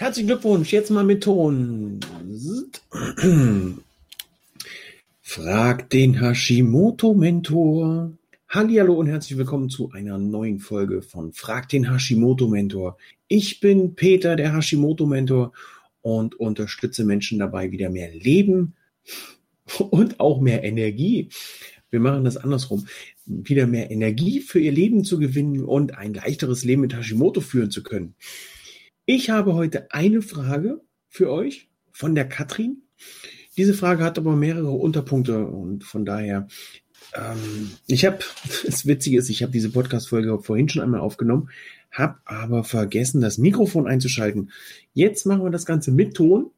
Herzlichen Glückwunsch, jetzt mal mit Ton. Frag den Hashimoto-Mentor. Hallo und herzlich willkommen zu einer neuen Folge von Frag den Hashimoto-Mentor. Ich bin Peter, der Hashimoto-Mentor und unterstütze Menschen dabei, wieder mehr Leben und auch mehr Energie. Wir machen das andersrum. Wieder mehr Energie für ihr Leben zu gewinnen und ein leichteres Leben mit Hashimoto führen zu können. Ich habe heute eine Frage für euch von der Katrin. Diese Frage hat aber mehrere Unterpunkte und von daher, ähm, ich habe, das Witzige ist, ich habe diese Podcast-Folge vorhin schon einmal aufgenommen, habe aber vergessen, das Mikrofon einzuschalten. Jetzt machen wir das Ganze mit Ton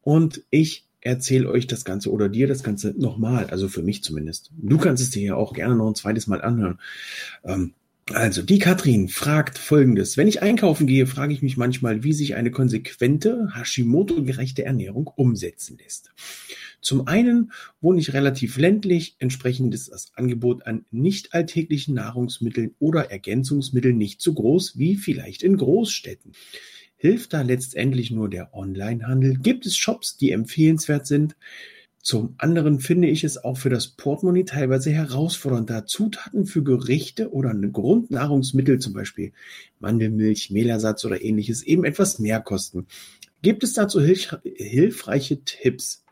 und ich erzähle euch das Ganze oder dir das Ganze nochmal, also für mich zumindest. Du kannst es dir ja auch gerne noch ein zweites Mal anhören. Ähm, also, die Katrin fragt folgendes. Wenn ich einkaufen gehe, frage ich mich manchmal, wie sich eine konsequente, Hashimoto-gerechte Ernährung umsetzen lässt. Zum einen wohne ich relativ ländlich, entsprechend ist das Angebot an nicht alltäglichen Nahrungsmitteln oder Ergänzungsmitteln nicht so groß wie vielleicht in Großstädten. Hilft da letztendlich nur der Onlinehandel? Gibt es Shops, die empfehlenswert sind? Zum anderen finde ich es auch für das Portemonnaie teilweise herausfordernd, da Zutaten für Gerichte oder Grundnahrungsmittel, zum Beispiel Mandelmilch, Mehlersatz oder ähnliches, eben etwas mehr kosten. Gibt es dazu hilf hilfreiche Tipps?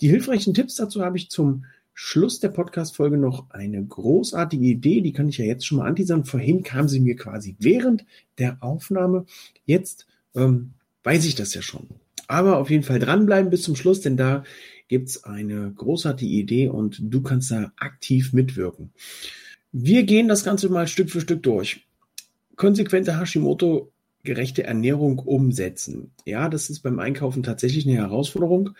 Die hilfreichen Tipps dazu habe ich zum Schluss der Podcast-Folge noch eine großartige Idee, die kann ich ja jetzt schon mal anteasern. Vorhin kam sie mir quasi während der Aufnahme. Jetzt ähm, weiß ich das ja schon. Aber auf jeden Fall dranbleiben bis zum Schluss, denn da gibt's eine großartige Idee und du kannst da aktiv mitwirken. Wir gehen das Ganze mal Stück für Stück durch. Konsequente Hashimoto gerechte Ernährung umsetzen. Ja, das ist beim Einkaufen tatsächlich eine Herausforderung,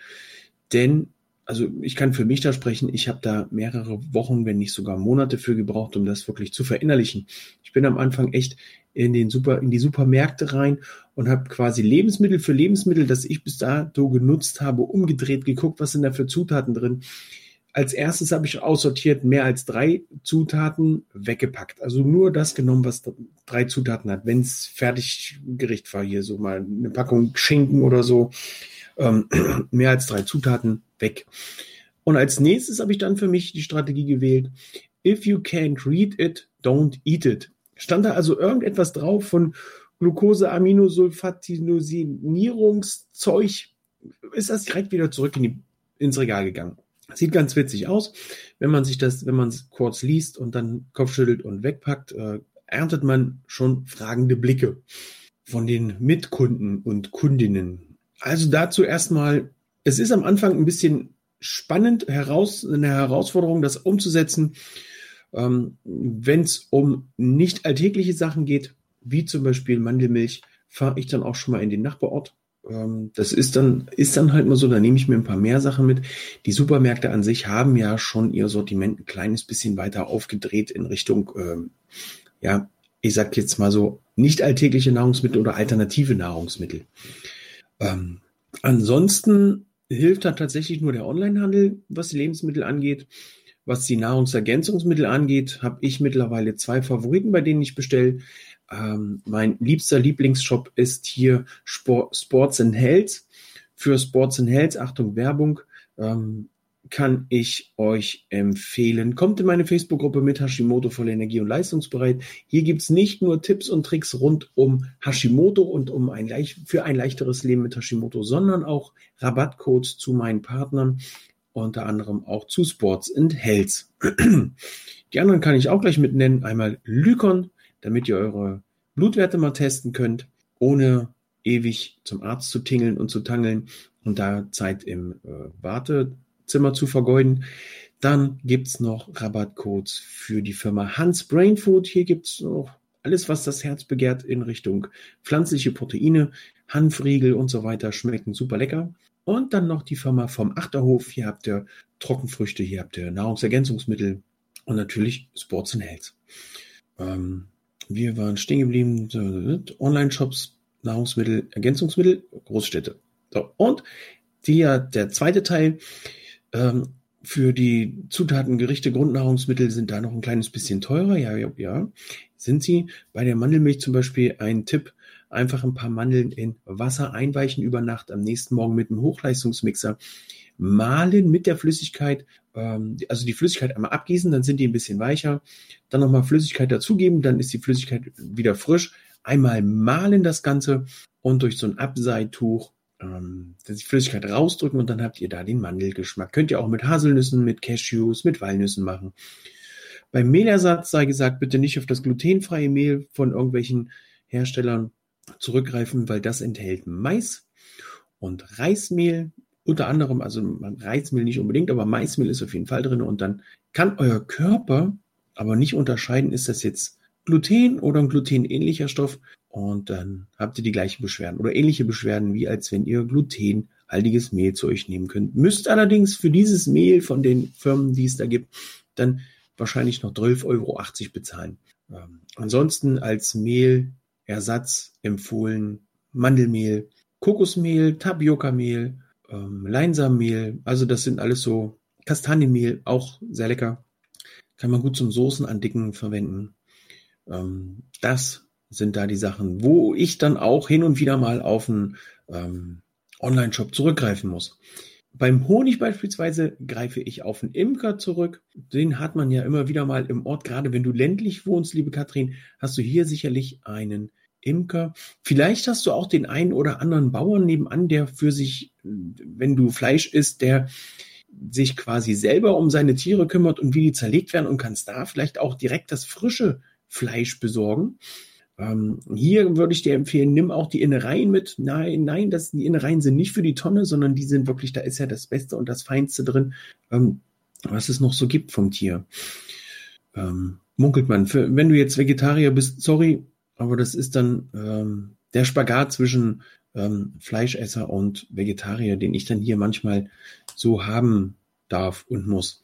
denn also ich kann für mich da sprechen, ich habe da mehrere Wochen, wenn nicht sogar Monate für gebraucht, um das wirklich zu verinnerlichen. Ich bin am Anfang echt in den Super, in die Supermärkte rein und habe quasi Lebensmittel für Lebensmittel, das ich bis dato genutzt habe, umgedreht, geguckt, was sind da für Zutaten drin. Als erstes habe ich aussortiert mehr als drei Zutaten weggepackt. Also nur das genommen, was drei Zutaten hat. Wenn es Fertiggericht war, hier so mal eine Packung Schinken oder so, ähm, mehr als drei Zutaten weg. Und als nächstes habe ich dann für mich die Strategie gewählt, if you can't read it, don't eat it. Stand da also irgendetwas drauf von Glucose, Aminosulfatinosierungszeug, ist das direkt wieder zurück in die, ins Regal gegangen. Sieht ganz witzig aus. Wenn man sich das, wenn man es kurz liest und dann Kopfschüttelt und wegpackt, äh, erntet man schon fragende Blicke von den Mitkunden und Kundinnen. Also dazu erstmal es ist am Anfang ein bisschen spannend, heraus, eine Herausforderung, das umzusetzen, ähm, wenn es um nicht alltägliche Sachen geht, wie zum Beispiel Mandelmilch, fahre ich dann auch schon mal in den Nachbarort. Ähm, das ist dann, ist dann halt mal so, da nehme ich mir ein paar mehr Sachen mit. Die Supermärkte an sich haben ja schon ihr Sortiment ein kleines bisschen weiter aufgedreht in Richtung, ähm, ja, ich sag jetzt mal so, nicht alltägliche Nahrungsmittel oder alternative Nahrungsmittel. Ähm, ansonsten hilft da tatsächlich nur der Onlinehandel, was die Lebensmittel angeht. Was die Nahrungsergänzungsmittel angeht, habe ich mittlerweile zwei Favoriten, bei denen ich bestelle. Ähm, mein liebster Lieblingsshop ist hier Sport, Sports and Health. Für Sports and Health, Achtung Werbung, ähm, kann ich euch empfehlen. Kommt in meine Facebook-Gruppe mit Hashimoto voller Energie und leistungsbereit. Hier gibt's nicht nur Tipps und Tricks rund um Hashimoto und um ein leicht, für ein leichteres Leben mit Hashimoto, sondern auch Rabattcodes zu meinen Partnern, unter anderem auch zu Sports and Health. Die anderen kann ich auch gleich mit nennen. Einmal Lykon, damit ihr eure Blutwerte mal testen könnt, ohne ewig zum Arzt zu tingeln und zu tangeln und da Zeit im äh, Warte Zimmer zu vergeuden. Dann gibt's noch Rabattcodes für die Firma Hans Brain Food. Hier gibt's noch alles, was das Herz begehrt in Richtung pflanzliche Proteine, Hanfriegel und so weiter. Schmecken super lecker. Und dann noch die Firma vom Achterhof. Hier habt ihr Trockenfrüchte, hier habt ihr Nahrungsergänzungsmittel und natürlich Sports and Health. Ähm, wir waren stehen geblieben. Online-Shops, Nahrungsmittel, Ergänzungsmittel, Großstädte. So, und die, der zweite Teil ähm, für die Zutaten, Gerichte, Grundnahrungsmittel sind da noch ein kleines bisschen teurer. Ja, ja, ja. Sind sie. Bei der Mandelmilch zum Beispiel ein Tipp. einfach ein paar Mandeln in Wasser einweichen über Nacht, am nächsten Morgen mit einem Hochleistungsmixer mahlen mit der Flüssigkeit, ähm, also die Flüssigkeit einmal abgießen, dann sind die ein bisschen weicher, dann nochmal Flüssigkeit dazugeben, dann ist die Flüssigkeit wieder frisch, einmal mahlen das Ganze und durch so ein Abseituch ähm, die Flüssigkeit rausdrücken und dann habt ihr da den Mandelgeschmack. Könnt ihr auch mit Haselnüssen, mit Cashews, mit Walnüssen machen. Beim Mehlersatz sei gesagt, bitte nicht auf das glutenfreie Mehl von irgendwelchen Herstellern zurückgreifen, weil das enthält Mais und Reismehl unter anderem, also Reismehl nicht unbedingt, aber Maismehl ist auf jeden Fall drin und dann kann euer Körper aber nicht unterscheiden, ist das jetzt Gluten oder ein glutenähnlicher Stoff und dann habt ihr die gleichen Beschwerden oder ähnliche Beschwerden, wie als wenn ihr glutenhaltiges Mehl zu euch nehmen könnt. Müsst allerdings für dieses Mehl von den Firmen, die es da gibt, dann wahrscheinlich noch 12,80 Euro bezahlen. Ähm, ansonsten als Mehlersatz empfohlen Mandelmehl, Kokosmehl, Tapioca-Mehl, ähm, Leinsamenmehl. Also das sind alles so Kastanienmehl, auch sehr lecker. Kann man gut zum Soßen andicken verwenden. Ähm, das sind da die Sachen, wo ich dann auch hin und wieder mal auf einen ähm, Online-Shop zurückgreifen muss. Beim Honig beispielsweise greife ich auf einen Imker zurück. Den hat man ja immer wieder mal im Ort. Gerade wenn du ländlich wohnst, liebe Katrin, hast du hier sicherlich einen Imker. Vielleicht hast du auch den einen oder anderen Bauern nebenan, der für sich, wenn du Fleisch isst, der sich quasi selber um seine Tiere kümmert und wie die zerlegt werden und kannst da vielleicht auch direkt das frische Fleisch besorgen. Ähm, hier würde ich dir empfehlen, nimm auch die Innereien mit. Nein, nein, das, die Innereien sind nicht für die Tonne, sondern die sind wirklich, da ist ja das Beste und das Feinste drin, ähm, was es noch so gibt vom Tier. Ähm, munkelt man. Für, wenn du jetzt Vegetarier bist, sorry, aber das ist dann ähm, der Spagat zwischen ähm, Fleischesser und Vegetarier, den ich dann hier manchmal so haben darf und muss.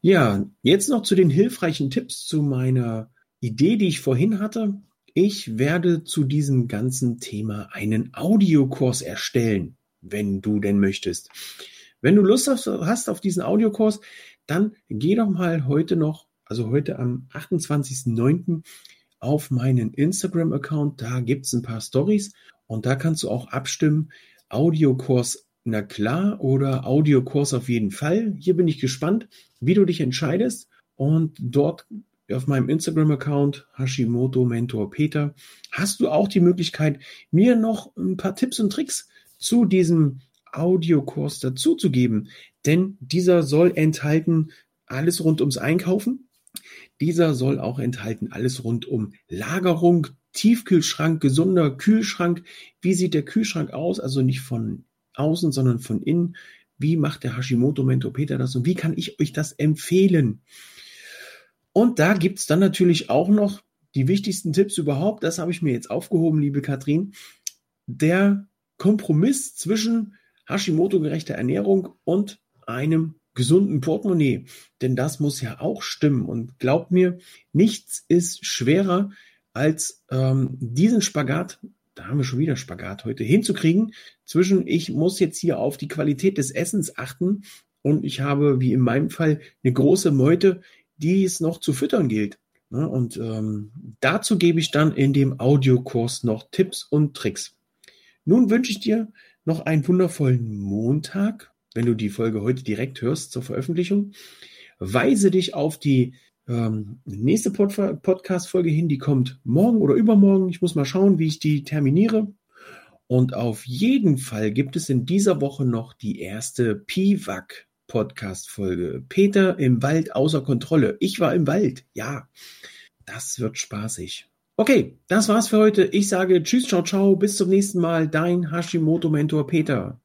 Ja, jetzt noch zu den hilfreichen Tipps zu meiner Idee, die ich vorhin hatte. Ich werde zu diesem ganzen Thema einen Audiokurs erstellen, wenn du denn möchtest. Wenn du Lust hast auf diesen Audiokurs, dann geh doch mal heute noch, also heute am 28.09. auf meinen Instagram-Account. Da gibt es ein paar Stories und da kannst du auch abstimmen. Audiokurs, na klar, oder Audiokurs auf jeden Fall. Hier bin ich gespannt, wie du dich entscheidest. Und dort auf meinem Instagram-Account Hashimoto Mentor Peter hast du auch die Möglichkeit, mir noch ein paar Tipps und Tricks zu diesem Audiokurs dazuzugeben. Denn dieser soll enthalten alles rund ums Einkaufen. Dieser soll auch enthalten alles rund um Lagerung, Tiefkühlschrank, gesunder Kühlschrank. Wie sieht der Kühlschrank aus? Also nicht von außen, sondern von innen. Wie macht der Hashimoto Mentor Peter das und wie kann ich euch das empfehlen? Und da gibt es dann natürlich auch noch die wichtigsten Tipps überhaupt. Das habe ich mir jetzt aufgehoben, liebe Katrin. Der Kompromiss zwischen Hashimoto-gerechter Ernährung und einem gesunden Portemonnaie. Denn das muss ja auch stimmen. Und glaubt mir, nichts ist schwerer als ähm, diesen Spagat, da haben wir schon wieder Spagat heute, hinzukriegen zwischen, ich muss jetzt hier auf die Qualität des Essens achten und ich habe, wie in meinem Fall, eine große Meute, die es noch zu füttern gilt. Ne? Und ähm, dazu gebe ich dann in dem Audiokurs noch Tipps und Tricks. Nun wünsche ich dir noch einen wundervollen Montag, wenn du die Folge heute direkt hörst zur Veröffentlichung. Weise dich auf die ähm, nächste Pod Podcast-Folge hin, die kommt morgen oder übermorgen. Ich muss mal schauen, wie ich die terminiere. Und auf jeden Fall gibt es in dieser Woche noch die erste PIVAC Podcast-Folge. Peter im Wald außer Kontrolle. Ich war im Wald. Ja, das wird spaßig. Okay, das war's für heute. Ich sage Tschüss, ciao, ciao. Bis zum nächsten Mal. Dein Hashimoto-Mentor Peter.